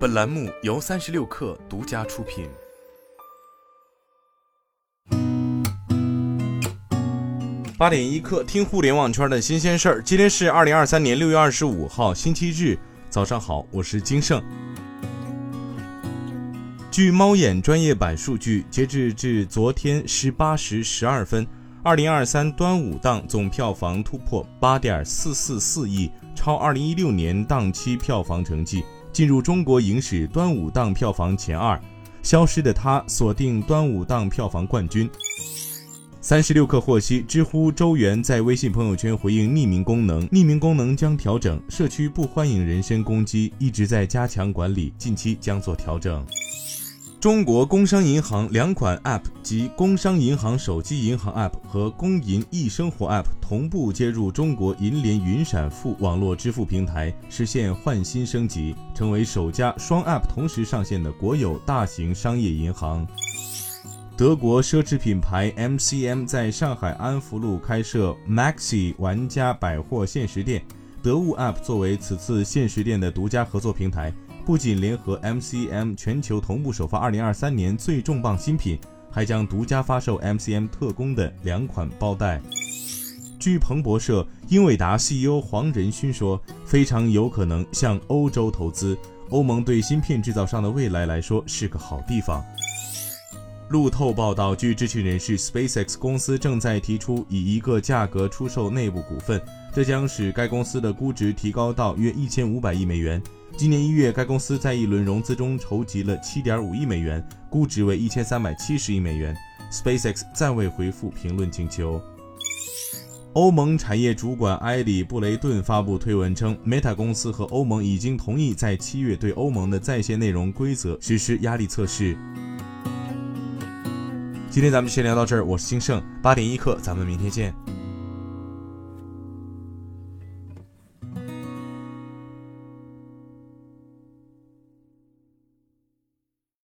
本栏目由三十六氪独家出品。八点一刻，听互联网圈的新鲜事儿。今天是二零二三年六月二十五号，星期日，早上好，我是金盛。据猫眼专业版数据，截至至昨天十八时十二分，二零二三端午档总票房突破八点四四四亿，超二零一六年档期票房成绩，进入中国影史端午档票房前二。消失的她锁定端午档票房冠军。三十六氪获悉，知乎周元在微信朋友圈回应匿名功能，匿名功能将调整，社区不欢迎人身攻击，一直在加强管理，近期将做调整。中国工商银行两款 App 及工商银行手机银行 App 和工银易生活 App 同步接入中国银联云闪付网络支付平台，实现换新升级，成为首家双 App 同时上线的国有大型商业银行。德国奢侈品牌 MCM 在上海安福路开设 Maxi 玩家百货限时店，得物 App 作为此次限时店的独家合作平台，不仅联合 MCM 全球同步首发2023年最重磅新品，还将独家发售 MCM 特供的两款包袋。据彭博社，英伟达 CEO 黄仁勋说，非常有可能向欧洲投资，欧盟对芯片制造商的未来来说是个好地方。路透报道，据知情人士，SpaceX 公司正在提出以一个价格出售内部股份，这将使该公司的估值提高到约一千五百亿美元。今年一月，该公司在一轮融资中筹集了七点五亿美元，估值为一千三百七十亿美元。SpaceX 暂未回复评论请求。欧盟产业主管埃里布雷顿发布推文称，Meta 公司和欧盟已经同意在七月对欧盟的在线内容规则实施压力测试。今天咱们先聊到这儿，我是金盛，八点一刻，咱们明天见。